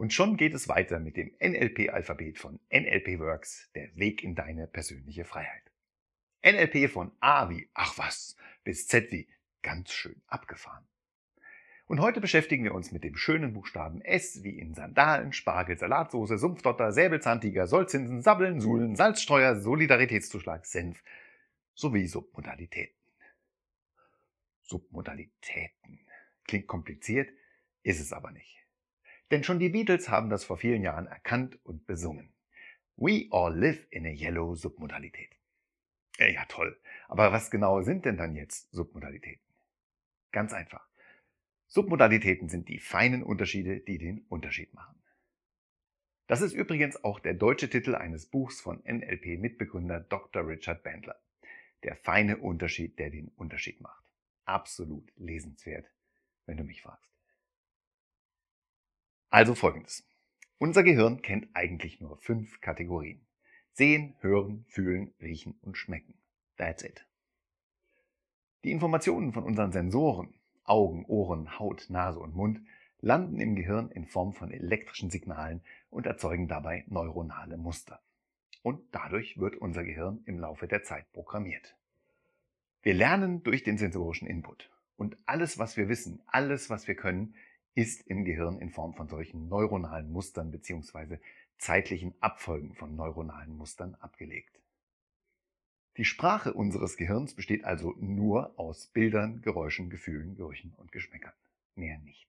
Und schon geht es weiter mit dem NLP-Alphabet von NLP Works, der Weg in deine persönliche Freiheit. NLP von A wie ach was bis Z wie ganz schön abgefahren. Und heute beschäftigen wir uns mit dem schönen Buchstaben S wie in Sandalen, Spargel, Salatsoße, Sumpfdotter, Säbelzahntiger, Sollzinsen, Sabbeln, Suhlen, Salzstreuer, Solidaritätszuschlag, Senf sowie Submodalitäten. Submodalitäten. Klingt kompliziert, ist es aber nicht. Denn schon die Beatles haben das vor vielen Jahren erkannt und besungen. We all live in a yellow Submodalität. Äh, ja, toll. Aber was genau sind denn dann jetzt Submodalitäten? Ganz einfach. Submodalitäten sind die feinen Unterschiede, die den Unterschied machen. Das ist übrigens auch der deutsche Titel eines Buchs von NLP-Mitbegründer Dr. Richard Bandler. Der feine Unterschied, der den Unterschied macht. Absolut lesenswert, wenn du mich fragst. Also folgendes. Unser Gehirn kennt eigentlich nur fünf Kategorien. Sehen, hören, fühlen, riechen und schmecken. That's it. Die Informationen von unseren Sensoren, Augen, Ohren, Haut, Nase und Mund, landen im Gehirn in Form von elektrischen Signalen und erzeugen dabei neuronale Muster. Und dadurch wird unser Gehirn im Laufe der Zeit programmiert. Wir lernen durch den sensorischen Input. Und alles, was wir wissen, alles, was wir können, ist im Gehirn in Form von solchen neuronalen Mustern bzw. zeitlichen Abfolgen von neuronalen Mustern abgelegt. Die Sprache unseres Gehirns besteht also nur aus Bildern, Geräuschen, Gefühlen, Gerüchen und Geschmäckern. Mehr nicht.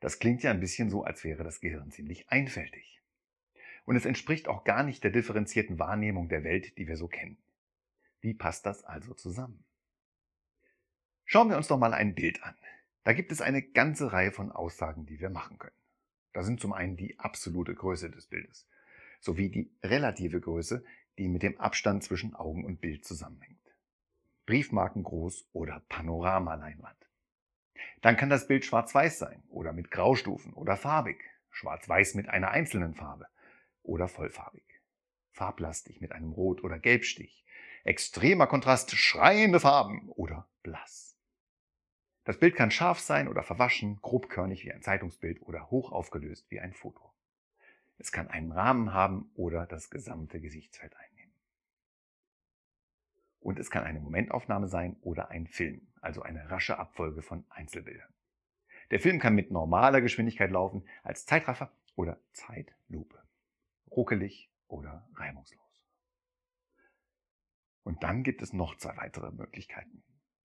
Das klingt ja ein bisschen so, als wäre das Gehirn ziemlich einfältig. Und es entspricht auch gar nicht der differenzierten Wahrnehmung der Welt, die wir so kennen. Wie passt das also zusammen? Schauen wir uns doch mal ein Bild an. Da gibt es eine ganze Reihe von Aussagen, die wir machen können. Da sind zum einen die absolute Größe des Bildes sowie die relative Größe, die mit dem Abstand zwischen Augen und Bild zusammenhängt. Briefmarken groß oder Panoramaleinwand. Dann kann das Bild schwarz-weiß sein oder mit Graustufen oder farbig, schwarz-weiß mit einer einzelnen Farbe oder vollfarbig, farblastig mit einem Rot- oder Gelbstich, extremer Kontrast, schreiende Farben oder blass. Das Bild kann scharf sein oder verwaschen, grobkörnig wie ein Zeitungsbild oder hoch aufgelöst wie ein Foto. Es kann einen Rahmen haben oder das gesamte Gesichtsfeld einnehmen. Und es kann eine Momentaufnahme sein oder ein Film, also eine rasche Abfolge von Einzelbildern. Der Film kann mit normaler Geschwindigkeit laufen, als Zeitraffer oder Zeitlupe. Ruckelig oder reibungslos. Und dann gibt es noch zwei weitere Möglichkeiten.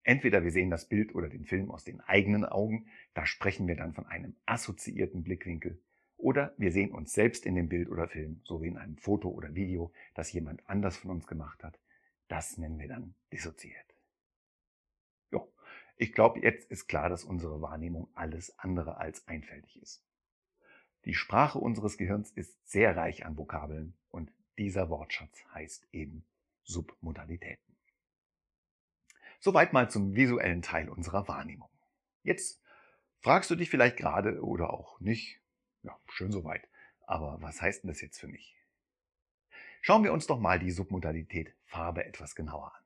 Entweder wir sehen das Bild oder den Film aus den eigenen Augen, da sprechen wir dann von einem assoziierten Blickwinkel, oder wir sehen uns selbst in dem Bild oder Film, so wie in einem Foto oder Video, das jemand anders von uns gemacht hat. Das nennen wir dann dissoziiert. Jo, ich glaube, jetzt ist klar, dass unsere Wahrnehmung alles andere als einfältig ist. Die Sprache unseres Gehirns ist sehr reich an Vokabeln und dieser Wortschatz heißt eben Submodalitäten. Soweit mal zum visuellen Teil unserer Wahrnehmung. Jetzt fragst du dich vielleicht gerade oder auch nicht, ja, schön soweit, aber was heißt denn das jetzt für mich? Schauen wir uns doch mal die Submodalität Farbe etwas genauer an.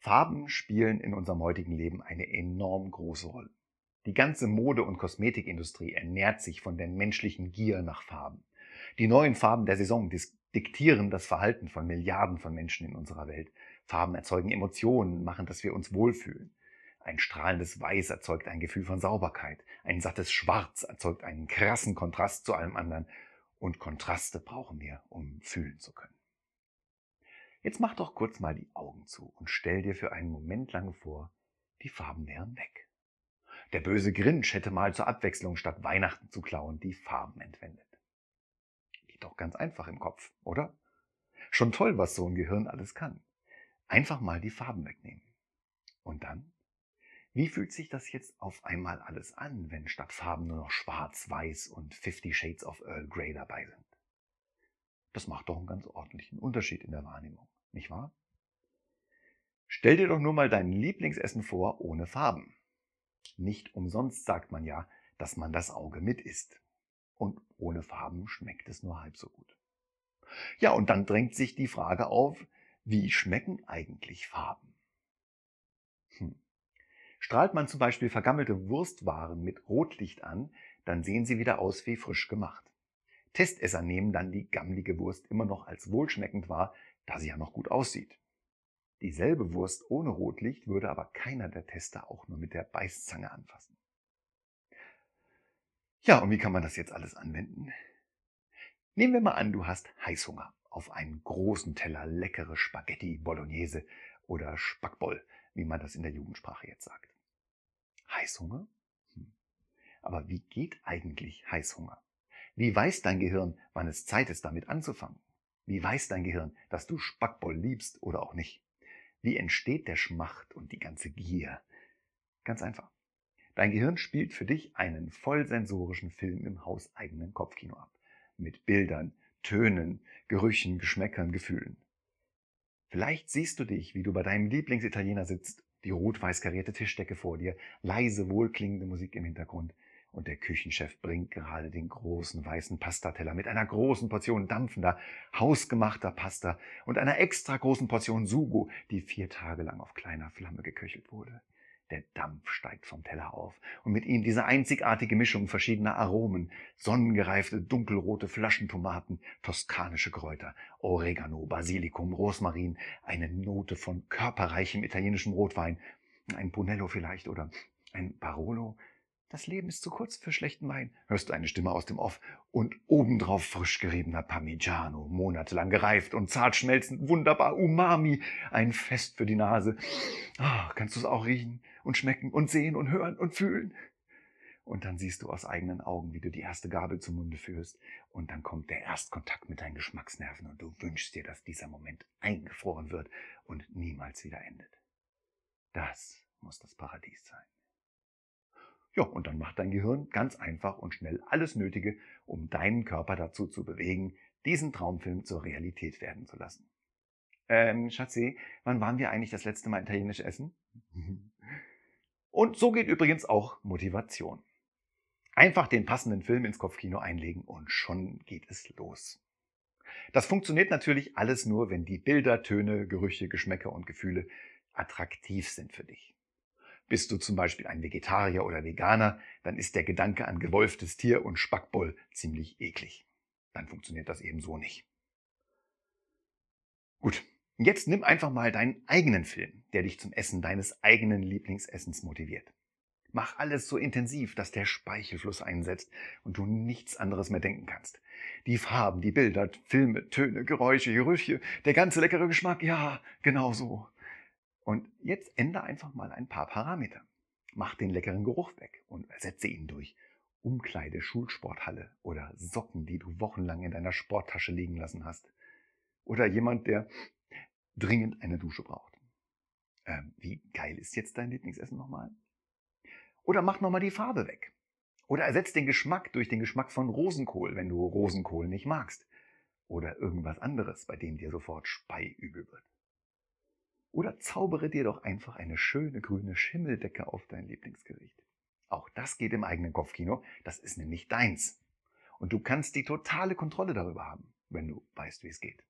Farben spielen in unserem heutigen Leben eine enorm große Rolle. Die ganze Mode- und Kosmetikindustrie ernährt sich von der menschlichen Gier nach Farben. Die neuen Farben der Saison diktieren das Verhalten von Milliarden von Menschen in unserer Welt. Farben erzeugen Emotionen, machen, dass wir uns wohlfühlen. Ein strahlendes Weiß erzeugt ein Gefühl von Sauberkeit. Ein sattes Schwarz erzeugt einen krassen Kontrast zu allem anderen. Und Kontraste brauchen wir, um fühlen zu können. Jetzt mach doch kurz mal die Augen zu und stell dir für einen Moment lang vor, die Farben wären weg. Der böse Grinch hätte mal zur Abwechslung statt Weihnachten zu klauen die Farben entwendet. Geht doch ganz einfach im Kopf, oder? Schon toll, was so ein Gehirn alles kann. Einfach mal die Farben wegnehmen. Und dann? Wie fühlt sich das jetzt auf einmal alles an, wenn statt Farben nur noch Schwarz, Weiß und Fifty Shades of Earl Grey dabei sind? Das macht doch einen ganz ordentlichen Unterschied in der Wahrnehmung, nicht wahr? Stell dir doch nur mal dein Lieblingsessen vor ohne Farben. Nicht umsonst sagt man ja, dass man das Auge mit isst. Und ohne Farben schmeckt es nur halb so gut. Ja, und dann drängt sich die Frage auf, wie schmecken eigentlich Farben? Hm. Strahlt man zum Beispiel vergammelte Wurstwaren mit Rotlicht an, dann sehen sie wieder aus wie frisch gemacht. Testesser nehmen dann die gammlige Wurst immer noch als wohlschmeckend wahr, da sie ja noch gut aussieht. Dieselbe Wurst ohne Rotlicht würde aber keiner der Tester auch nur mit der Beißzange anfassen. Ja, und wie kann man das jetzt alles anwenden? Nehmen wir mal an, du hast Heißhunger auf einen großen Teller leckere Spaghetti Bolognese oder Spackboll, wie man das in der Jugendsprache jetzt sagt. Heißhunger? Hm. Aber wie geht eigentlich Heißhunger? Wie weiß dein Gehirn, wann es Zeit ist, damit anzufangen? Wie weiß dein Gehirn, dass du Spackboll liebst oder auch nicht? Wie entsteht der Schmacht und die ganze Gier? Ganz einfach. Dein Gehirn spielt für dich einen vollsensorischen Film im hauseigenen Kopfkino ab. Mit Bildern, Tönen, Gerüchen, Geschmäckern, Gefühlen. Vielleicht siehst du dich, wie du bei deinem Lieblingsitaliener sitzt, die rot-weiß karierte Tischdecke vor dir, leise wohlklingende Musik im Hintergrund, und der Küchenchef bringt gerade den großen weißen Pastateller mit einer großen Portion dampfender, hausgemachter Pasta und einer extra großen Portion Sugo, die vier Tage lang auf kleiner Flamme geköchelt wurde. Der Dampf steigt vom Teller auf. Und mit ihm diese einzigartige Mischung verschiedener Aromen, sonnengereifte dunkelrote Flaschentomaten, toskanische Kräuter, Oregano, Basilikum, Rosmarin, eine Note von körperreichem italienischem Rotwein, ein Brunello vielleicht oder ein Barolo, das Leben ist zu kurz für schlechten Wein, hörst du eine Stimme aus dem Off und obendrauf frisch geriebener Parmigiano, monatelang gereift und zart schmelzend, wunderbar Umami, ein Fest für die Nase. Ah, kannst du es auch riechen und schmecken und sehen und hören und fühlen? Und dann siehst du aus eigenen Augen, wie du die erste Gabel zum Munde führst. Und dann kommt der Erstkontakt mit deinen Geschmacksnerven und du wünschst dir, dass dieser Moment eingefroren wird und niemals wieder endet. Das muss das Paradies sein. Ja, und dann macht dein Gehirn ganz einfach und schnell alles Nötige, um deinen Körper dazu zu bewegen, diesen Traumfilm zur Realität werden zu lassen. Ähm, Schatzi, wann waren wir eigentlich das letzte Mal italienisch essen? Und so geht übrigens auch Motivation. Einfach den passenden Film ins Kopfkino einlegen und schon geht es los. Das funktioniert natürlich alles nur, wenn die Bilder, Töne, Gerüche, Geschmäcker und Gefühle attraktiv sind für dich. Bist du zum Beispiel ein Vegetarier oder Veganer, dann ist der Gedanke an gewolftes Tier und Spackboll ziemlich eklig. Dann funktioniert das eben so nicht. Gut, jetzt nimm einfach mal deinen eigenen Film, der dich zum Essen deines eigenen Lieblingsessens motiviert. Mach alles so intensiv, dass der Speichelfluss einsetzt und du nichts anderes mehr denken kannst. Die Farben, die Bilder, Filme, Töne, Geräusche, Gerüche, der ganze leckere Geschmack, ja, genau so. Und jetzt ändere einfach mal ein paar Parameter. Mach den leckeren Geruch weg und ersetze ihn durch Umkleide, Schulsporthalle oder Socken, die du wochenlang in deiner Sporttasche liegen lassen hast. Oder jemand, der dringend eine Dusche braucht. Ähm, wie geil ist jetzt dein Lieblingsessen nochmal? Oder mach nochmal die Farbe weg. Oder ersetz den Geschmack durch den Geschmack von Rosenkohl, wenn du Rosenkohl nicht magst. Oder irgendwas anderes, bei dem dir sofort speiübel wird. Oder zaubere dir doch einfach eine schöne grüne Schimmeldecke auf dein Lieblingsgericht. Auch das geht im eigenen Kopfkino, das ist nämlich deins. Und du kannst die totale Kontrolle darüber haben, wenn du weißt, wie es geht.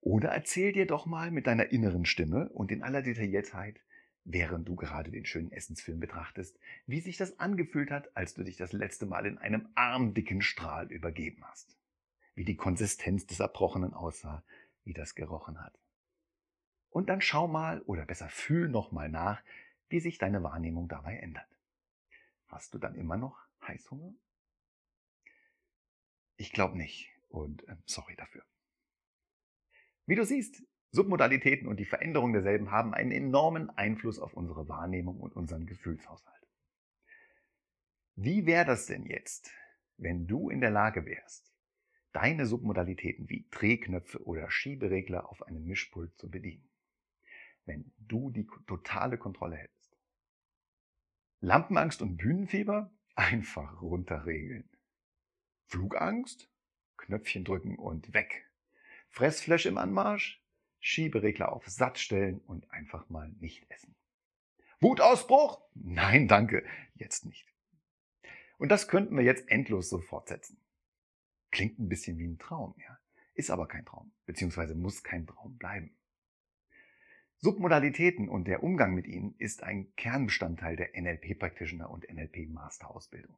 Oder erzähl dir doch mal mit deiner inneren Stimme und in aller Detailliertheit, während du gerade den schönen Essensfilm betrachtest, wie sich das angefühlt hat, als du dich das letzte Mal in einem armdicken Strahl übergeben hast. Wie die Konsistenz des Erbrochenen aussah, wie das gerochen hat. Und dann schau mal oder besser fühl noch mal nach, wie sich deine Wahrnehmung dabei ändert. Hast du dann immer noch Heißhunger? Ich glaube nicht und äh, sorry dafür. Wie du siehst, Submodalitäten und die Veränderung derselben haben einen enormen Einfluss auf unsere Wahrnehmung und unseren Gefühlshaushalt. Wie wäre das denn jetzt, wenn du in der Lage wärst, deine Submodalitäten wie Drehknöpfe oder Schieberegler auf einem Mischpult zu bedienen? Wenn du die totale Kontrolle hättest. Lampenangst und Bühnenfieber einfach runterregeln. Flugangst? Knöpfchen drücken und weg. Fressflash im Anmarsch? Schieberegler auf satt stellen und einfach mal nicht essen. Wutausbruch? Nein, danke, jetzt nicht. Und das könnten wir jetzt endlos so fortsetzen. Klingt ein bisschen wie ein Traum, ja. Ist aber kein Traum, beziehungsweise muss kein Traum bleiben. Submodalitäten und der Umgang mit ihnen ist ein Kernbestandteil der NLP Practitioner und NLP Master Ausbildung.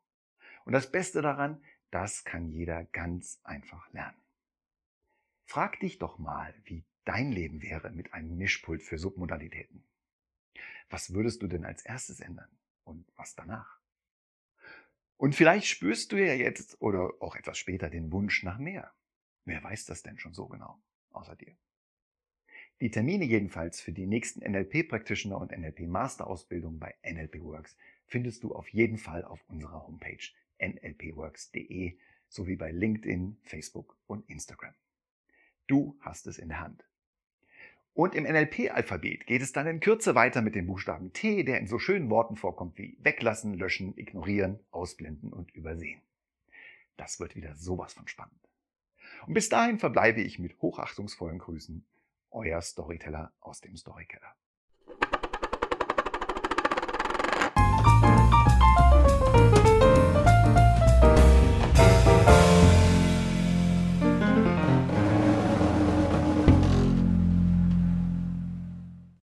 Und das Beste daran, das kann jeder ganz einfach lernen. Frag dich doch mal, wie dein Leben wäre mit einem Mischpult für Submodalitäten. Was würdest du denn als erstes ändern und was danach? Und vielleicht spürst du ja jetzt oder auch etwas später den Wunsch nach mehr. Wer weiß das denn schon so genau, außer dir? Die Termine jedenfalls für die nächsten NLP Practitioner und NLP Master Ausbildung bei NLP Works findest du auf jeden Fall auf unserer Homepage nlpworks.de sowie bei LinkedIn, Facebook und Instagram. Du hast es in der Hand. Und im NLP-Alphabet geht es dann in Kürze weiter mit dem Buchstaben T, der in so schönen Worten vorkommt wie weglassen, löschen, ignorieren, ausblenden und übersehen. Das wird wieder sowas von spannend. Und bis dahin verbleibe ich mit hochachtungsvollen Grüßen, euer Storyteller aus dem Storykeller.